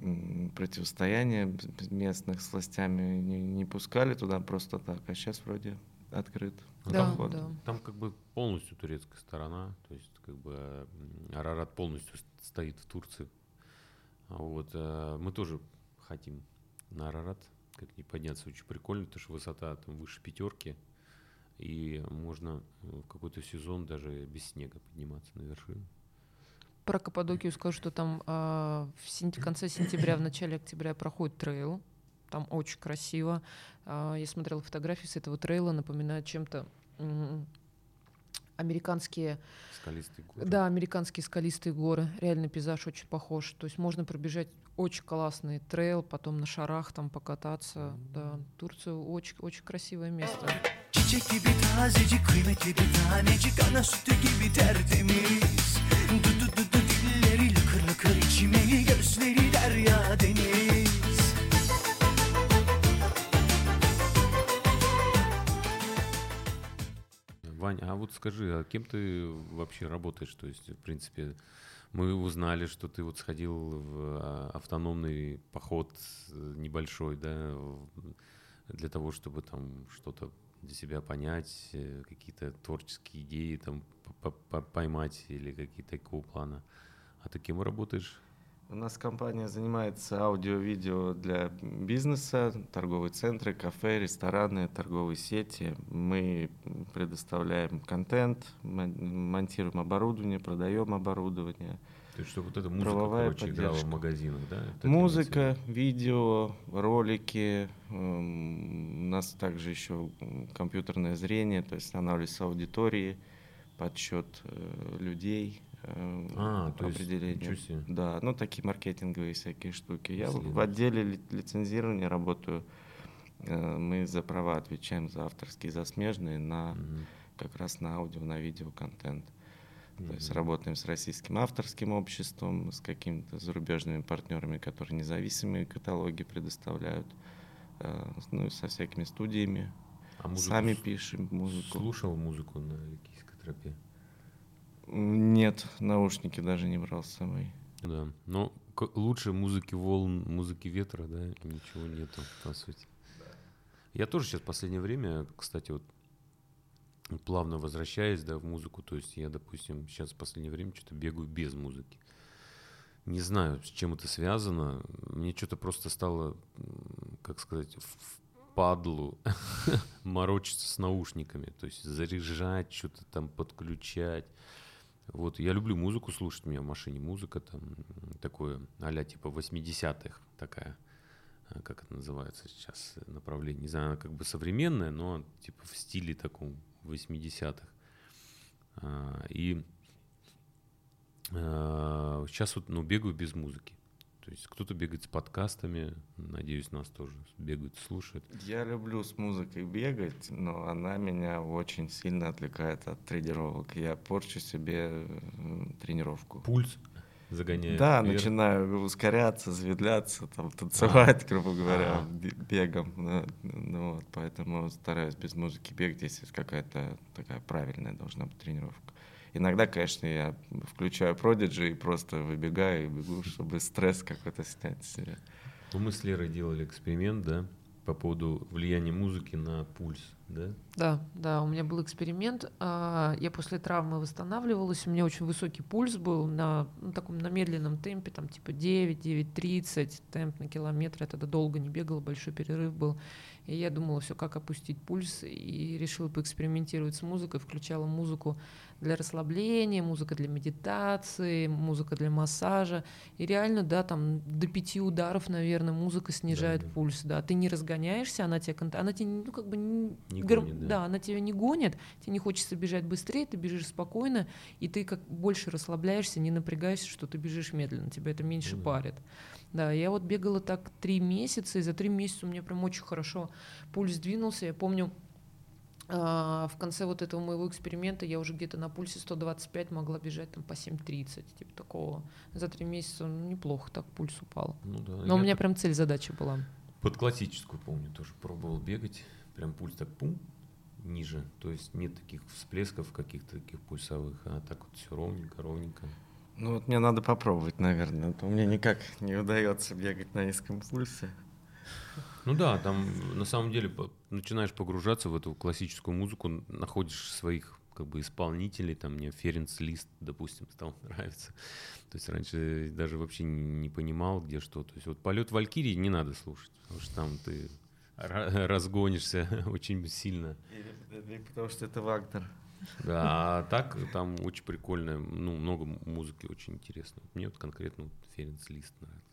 м, противостояния местных с властями не, не пускали туда просто так, а сейчас вроде открыт. Ну, Да, там, да. там как бы полностью турецкая сторона, то есть как бы Арарат полностью стоит в Турции. Вот э, мы тоже хотим на Арарат как не подняться, очень прикольно, потому что высота там выше пятерки, и можно э, в какой-то сезон даже без снега подниматься на вершину. Про Каппадокию скажу, что там а, в сентя- конце сентября, в начале октября проходит трейл. Там очень красиво. А, я смотрела фотографии с этого трейла, напоминает чем-то американские, Скалистый город. да, американские скалистые горы. Реально пейзаж очень похож. То есть можно пробежать очень классный трейл, потом на шарах там покататься. Да, Турция очень, очень красивое место. Çiçek gibi tazecik kıymetli bir tanecik Ana sütü gibi tertemiz Вань, а вот скажи, а кем ты вообще работаешь? То есть, в принципе, мы узнали, что ты вот сходил в автономный поход небольшой, да, для того, чтобы там что-то для себя понять, какие-то творческие идеи там поймать или какие-то такого плана. А ты кем работаешь? У нас компания занимается аудио-видео для бизнеса, торговые центры, кафе, рестораны, торговые сети. Мы предоставляем контент, мон- монтируем оборудование, продаем оборудование. То есть, что вот эта музыка, Правовая короче, играла в поддержка. магазинах, да? Это Музыка, видео, ролики. эм, У нас также еще компьютерное зрение, то есть анализ аудитории, подсчет э, людей. э, А, то есть, ничего себе. Да, ну такие маркетинговые всякие штуки. Я в- в отделе ли- лицензирования работаю. Э, Мы за права отвечаем за авторские, за смежные, на Мгм. как раз на аудио, на видео контент. То есть работаем с российским авторским обществом, с какими-то зарубежными партнерами, которые независимые каталоги предоставляют, ну и со всякими студиями. А музыку Сами пишем музыку. Слушал музыку на Ликийской тропе? Нет, наушники даже не брал с собой. Да, но к- лучше музыки волн, музыки ветра, да, ничего нету, по сути. Я тоже сейчас в последнее время, кстати, вот плавно возвращаюсь, да, в музыку, то есть я, допустим, сейчас в последнее время что-то бегаю без музыки. Не знаю, с чем это связано. Мне что-то просто стало, как сказать, в падлу морочиться с наушниками, то есть заряжать, что-то там подключать. Вот, я люблю музыку слушать, у меня в машине музыка там такое, а типа 80-х такая, а, как это называется сейчас э, направление, не знаю, она как бы современная, но типа в стиле таком 80-х. А, И сейчас вот, ну, бегаю без музыки. То есть кто-то бегает с подкастами, надеюсь, нас тоже бегают, слушают. Я люблю с музыкой бегать, но она меня очень сильно отвлекает от тренировок. Я порчу себе э, тренировку. Пульс загоняет. Да, вверх. начинаю ускоряться, замедляться, там, танцевать, грубо говоря, бе- бегом. да, Ну, вот, поэтому стараюсь без музыки бегать, если какая-то такая правильная должна быть тренировка. Иногда, конечно, я включаю Prodigy и просто выбегаю и бегу, чтобы стресс какой-то снять с себя. Ну, мы с Лерой делали эксперимент, да, по поводу влияния музыки на пульс, да? Да, да, у меня был эксперимент. а, Я после травмы восстанавливалась, у меня очень высокий пульс был на ну, таком на медленном темпе, там типа 9, 9.30, темп на километр. Я тогда долго не бегала, большой перерыв был. И я думала, все, как опустить пульс, и решила поэкспериментировать с музыкой, включала музыку для расслабления, музыка для медитации, музыка для массажа. И реально, да, там до пяти ударов, наверное, музыка снижает да. пульс, да. Ты не разгоняешься, она тебя, она тебя, ну, как бы не, Не гор- гонит, да. да, она тебя не гонит, тебе не хочется бежать быстрее, ты бежишь спокойно, и ты как больше расслабляешься, не напрягаешься, что ты бежишь медленно, тебя это меньше Ну да. парит. Да, я вот бегала так три месяца, и за три месяца у меня прям очень хорошо пульс сдвинулся. Я помню, а, в конце вот этого моего эксперимента я уже где-то на пульсе 125 могла бежать там по 7.30, типа такого. За три месяца ну, неплохо так пульс упал. Ну да. Но у меня прям цель, задача была. Под классическую, помню, тоже пробовал бегать. Прям пульс так пум, ниже. То есть нет таких всплесков каких-то таких пульсовых, а так вот все ровненько, ровненько. Ну вот мне надо попробовать, наверное. а то мне никак не удается бегать на низком пульсе. Ну да, там на самом деле начинаешь погружаться в эту классическую музыку, находишь своих как бы исполнителей, там мне Ференц Лист, допустим, стал нравиться. То есть раньше даже вообще не понимал, где что. То есть вот полет Валькирии не надо слушать, потому что там ты ра- разгонишься очень сильно. Или, или потому что это Вагнер. Да, а так там очень прикольно, ну, много музыки очень интересно. Мне вот конкретно вот Ференц Лист нравится.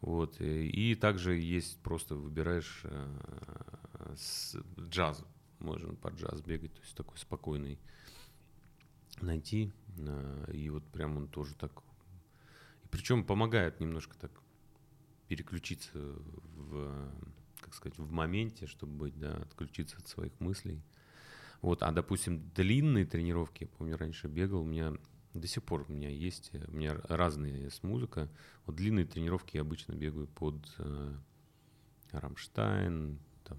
Вот. э, И также есть просто выбираешь э, с- джаз. Можно под джаз бегать, то есть такой спокойный найти. э, И вот прям он тоже так... И причем помогает немножко так переключиться в, как сказать, в моменте, чтобы быть, да, отключиться от своих мыслей. Вот, а, допустим, длинные тренировки, я помню, раньше бегал, у меня до сих пор у меня есть, э, у меня разные есть музыка. Вот длинные тренировки я обычно бегаю под э, Рамштайн, там,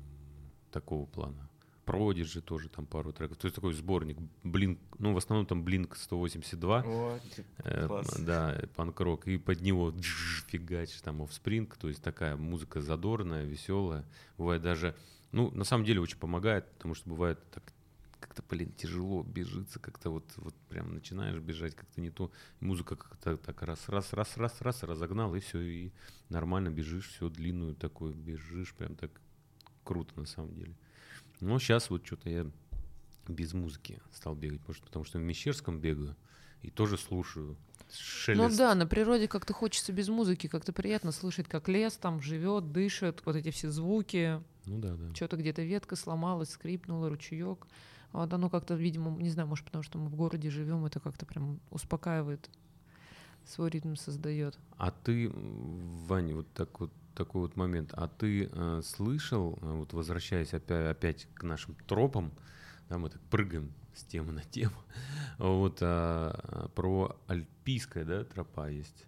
такого плана. Продиджи тоже там пару треков. То есть такой сборник. Блинк, ну, в основном там Блинк 182. О, Э, класс. Да, панк-рок. И под него джж, фигачишь, там офспринг. То есть такая музыка задорная, веселая. Бывает даже... Ну, на самом деле очень помогает, потому что бывает так как-то, блин, тяжело бежится, как-то вот, вот прям начинаешь бежать, как-то не то. Музыка как-то так раз, раз, раз, раз, раз, разогнал, и все, и нормально бежишь, все длинную такую бежишь, прям так круто на самом деле. Но сейчас вот что-то я без музыки стал бегать, может, потому что в Мещерском бегаю и тоже слушаю шелест. Ну да, на природе как-то хочется без музыки, как-то приятно слышать, как лес там живет, дышит, вот эти все звуки, Ну да, да. что-то где-то ветка сломалась, скрипнула, ручеек. Вот оно как-то, видимо, не знаю, может, потому что мы в городе живем, это как-то прям успокаивает, свой ритм создает. А ты, Ваня, вот так вот такой вот момент. А ты э, слышал, э, вот возвращаясь опять, опять к нашим тропам, да, мы так прыгаем с темы на тему, вот а, про альпийская, да, тропа есть.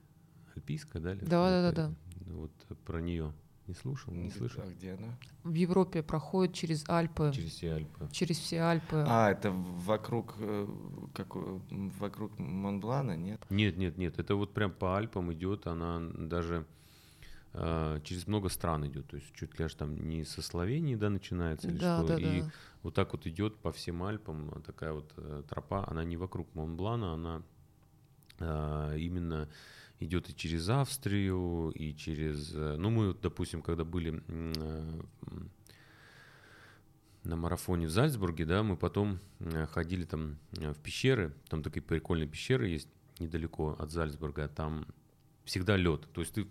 Альпийская, да? Да, да, это? да, Вот про нее не слушал, не слышал? А где она? В Европе проходит через Альпы, через, Через все Альпы. все Альпы. А, это вокруг, э, как, э, вокруг Монблана, нет? Нет, нет, нет, это вот прям по Альпам идет, она даже э, через много стран идет, то есть чуть ли аж там не со Словении, да, начинается или да, что, да, и да. вот так вот идет по всем Альпам э, такая вот э, тропа, она не вокруг Монблана, она э, именно идет и через Австрию, и через, э, ну мы, допустим, когда были э, на марафоне в Зальцбурге, да, мы потом э, ходили там в пещеры, там такие прикольные пещеры есть недалеко от Зальцбурга, там всегда лед, то есть ты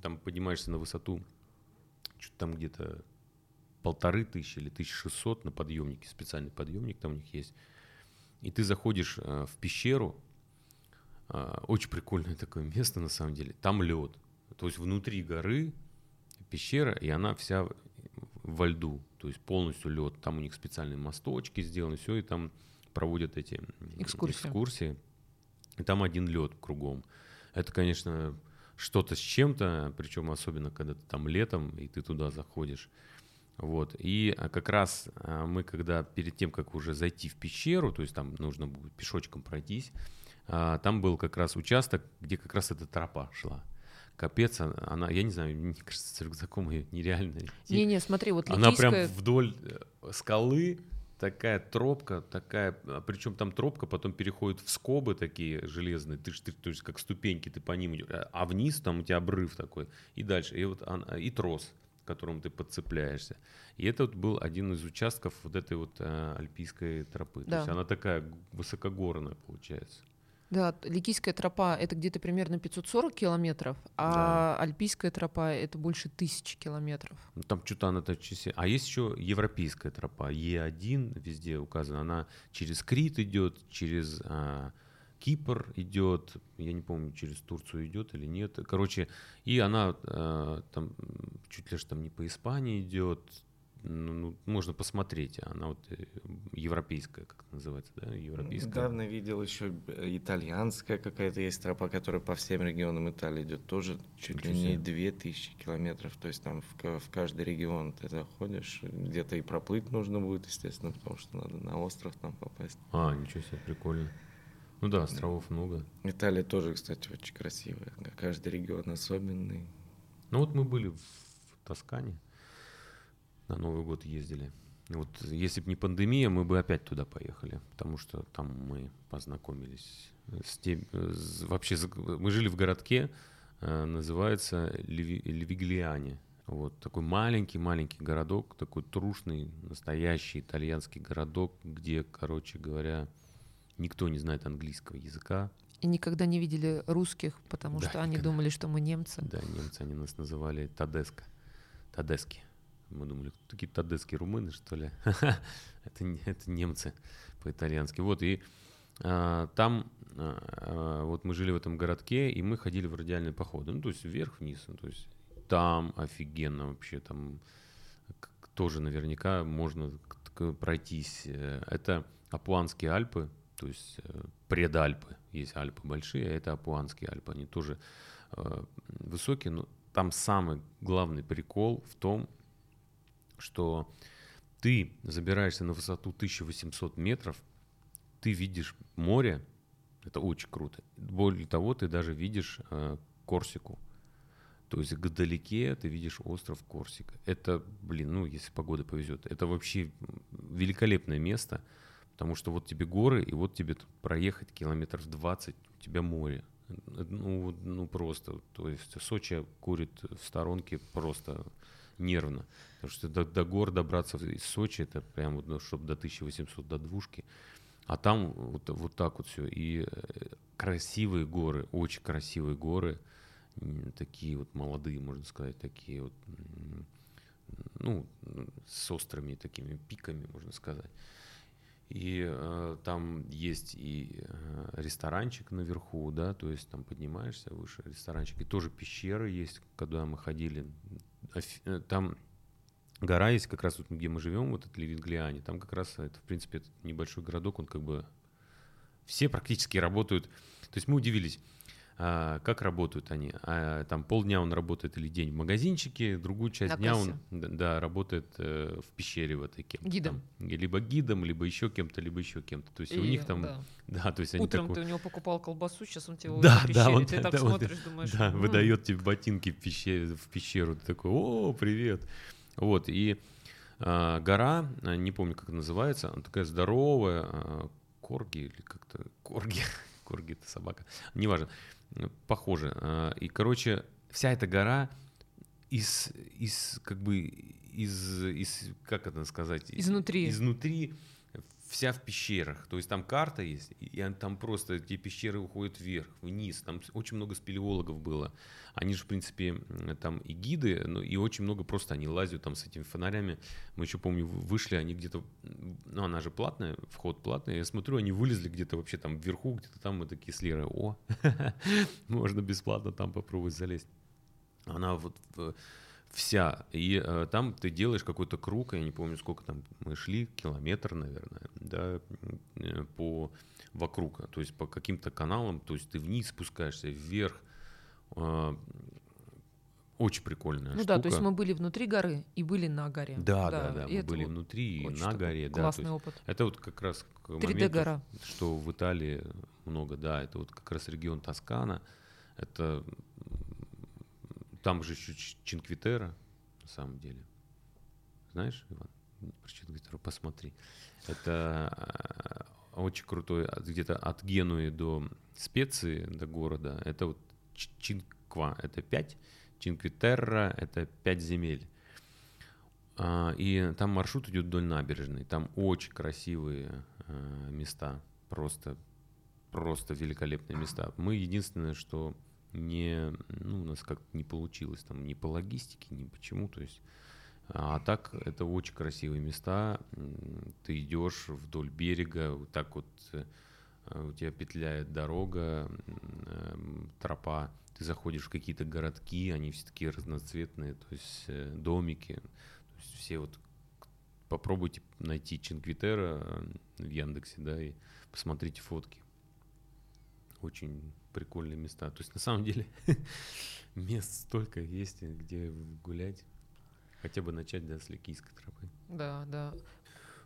там поднимаешься на высоту, что-то там где-то полторы тысячи или тысячи шестьсот на подъемнике, специальный подъемник там у них есть, и ты заходишь в пещеру, очень прикольное такое место на самом деле, там лед, то есть внутри горы пещера, и она вся во льду, то есть полностью лед. Там у них специальные мосточки сделаны, все, и там проводят эти Экскурсии. экскурсии. И там один лед кругом. Это, конечно, что-то с чем-то, причем особенно когда ты там летом, и ты туда заходишь. Вот. И а, как раз а, мы, когда перед тем, как уже зайти в пещеру, то есть там нужно будет пешочком пройтись, а, там был как раз участок, где как раз эта тропа шла. Капец, она, я не знаю, мне кажется, с рюкзаком ее нереально идти. Не-не, смотри, вот Она прям вдоль э, скалы, такая тропка, такая, причем там тропка потом переходит в скобы такие железные, ты, ты, то есть как ступеньки, ты по ним идешь, а- а вниз там у тебя обрыв такой, и дальше, и вот она- и трос, к которому ты подцепляешься. И это вот был один из участков вот этой вот э, альпийской тропы. То Да. есть она такая высокогорная получается. Да, Ликийская тропа это где-то примерно 540 километров, а Альпийская тропа это больше тысячи километров. Ну, Там что-то она так чисе- А есть еще европейская тропа, Е1 везде указана. Она через Крит идет, через а, Кипр идет, я не помню, через Турцию идет или нет. Короче, и она а, там чуть ли ж там не по Испании идет. Ну, ну, можно посмотреть, она вот э, европейская, как называется, да, европейская. Недавно видел еще э, итальянская какая-то есть тропа, которая по всем регионам Италии идет. Тоже чуть ли Ничего не себе. 2000 километров. То есть там в, в каждый регион ты заходишь. Где-то и проплыть нужно будет, естественно, потому что надо на остров там попасть. А, ничего себе, прикольно. Ну да, островов много. Италия тоже, кстати, очень красивая. Каждый регион особенный. Ну вот мы были в Тоскане, на Новый год ездили. Вот если бы не пандемия, мы бы опять туда поехали, потому что там мы познакомились с тем, с- вообще мы жили в городке, э, называется Леви- Левиглиане. Вот такой маленький-маленький городок, такой трушный, настоящий итальянский городок, где, короче говоря, никто не знает английского языка. И никогда не видели русских, потому Да, что они никогда. думали, что мы немцы. Да, немцы, они нас называли Тадеско. Тадески. Мы думали, такие Тадески, румыны, что ли? это, это немцы по-итальянски. Вот, и а, там, а, а, вот мы жили в этом городке, и мы ходили в радиальные походы. Ну, то есть вверх-вниз. ну, то есть там офигенно вообще, там тоже наверняка можно пройтись. Э, Это Апуанские Альпы, то есть э, предальпы. Есть Альпы большие, а это Апуанские Альпы. Они тоже э, высокие, но там самый главный прикол в том, что ты забираешься на высоту 1800 метров, ты видишь море, это очень круто. Более того, ты даже видишь э, Корсику. То есть вдалеке ты видишь остров Корсика. Это, блин, ну, если погода повезет, это вообще великолепное место, потому что вот тебе горы, и вот тебе тут проехать километров 20, у тебя море. Ну, ну просто, то есть Сочи курит в сторонке просто нервно. Потому что до, до гор добраться из Сочи, это прям, ну, чтобы до 1800, до двушки. А там вот, вот так вот все. И э, красивые горы, очень красивые горы, такие вот молодые, можно сказать, такие вот, ну, с острыми такими пиками, можно сказать. И э, там есть и э, ресторанчик наверху, да, то есть там поднимаешься выше, ресторанчик. И тоже пещеры есть, когда мы ходили. Э, Там гора есть как раз вот, где мы живем, вот это Левинглиане. Там как раз, это, в принципе, этот небольшой городок, он как бы... Все практически работают. То есть мы удивились, а, как работают они. А, там полдня он работает или день в магазинчике, другую часть На дня кассе. он да, да, работает э, в пещере в этой кем-то Гидом. там. Либо гидом, либо еще кем-то, либо еще кем-то. То есть у И, них там... да. Да, то есть они Утром такой- ты у него покупал колбасу, сейчас он тебе Да, в да, он- ты так да, он- смотришь, думаешь, Да, «М, выдает тебе ботинки в пещеру, в пещеру. Ты такой, о, привет. Вот, и а, гора, а, не помню, как называется, она такая здоровая, а, корги или как-то, корги, корги это собака, неважно, э, похоже. А, И, короче, вся эта гора из, из как бы, из, из, как это сказать? Изнутри. Изнутри вся в пещерах. То есть там карта есть, и там просто эти пещеры уходят вверх, вниз. Там очень много спелеологов было. Они же, в принципе, там и гиды, но и очень много просто они лазят там с этими фонарями. Мы еще, помню, вышли, они где-то, ну, она же платная, вход платный. Я смотрю, они вылезли где-то вообще там вверху, где-то там мы такие с Лерой, о, можно бесплатно там попробовать залезть. Она вот вся. И э, там ты делаешь какой-то круг, я не помню, сколько там мы шли, километр, наверное, да, э, по вокруг, то есть по каким-то каналам, то есть ты вниз спускаешься, вверх. Э, очень прикольная Ну да, то есть штука. мы были внутри горы и были на горе. Да, да, да, и мы были вот внутри и на горе, да. Классный есть опыт. это вот как раз к 3D моменту, гора. что в Италии много, да, это вот как раз регион Тоскана, это там же еще Чинквитера, на самом деле. Знаешь, Иван? Про Чинквитеру посмотри. Это э, очень крутой, от- где-то от Генуи до Специи, до города, это вот Чинква, это 5, Чинквитерра, это 5 земель. А, И там маршрут идет вдоль набережной. Там очень красивые места. Просто, просто великолепные места. Мы единственное, что не, ну, у нас как-то не получилось там ни по логистике, ни почему. То есть, а так это очень красивые места. Ты идешь вдоль берега, вот так вот э, у тебя петляет дорога, эм, тропа. Ты заходишь в какие-то городки, они все такие разноцветные, то есть э, домики. То есть все вот попробуйте найти Чинквитера э, в Яндексе, да, и посмотрите фотки. Очень прикольные места. То есть на самом деле мест столько есть, где гулять. Хотя бы начать, да, с Ликийской тропы. Да, да.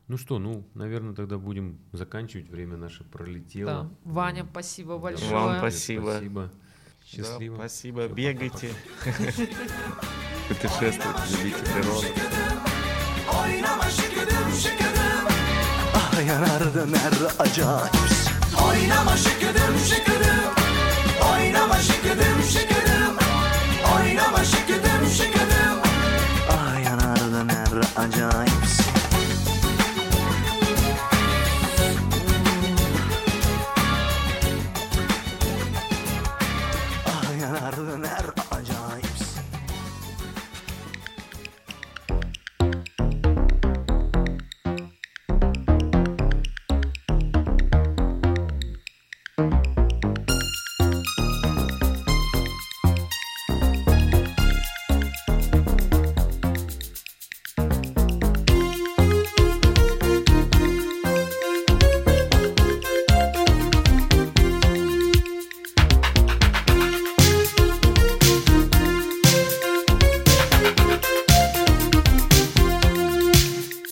Ну что, ну, наверное, тогда будем заканчивать. Время наше Да. пролетело. Ваня, спасибо большое. Вам спасибо. Спасибо. Да, Счастливо. спасибо. Всё, Бегайте. Путешествуйте, любите природу. Oynama şıkıdım şıkıdım Oynama şıkıdım şıkıdım Oynama şıkıdım şıkıdım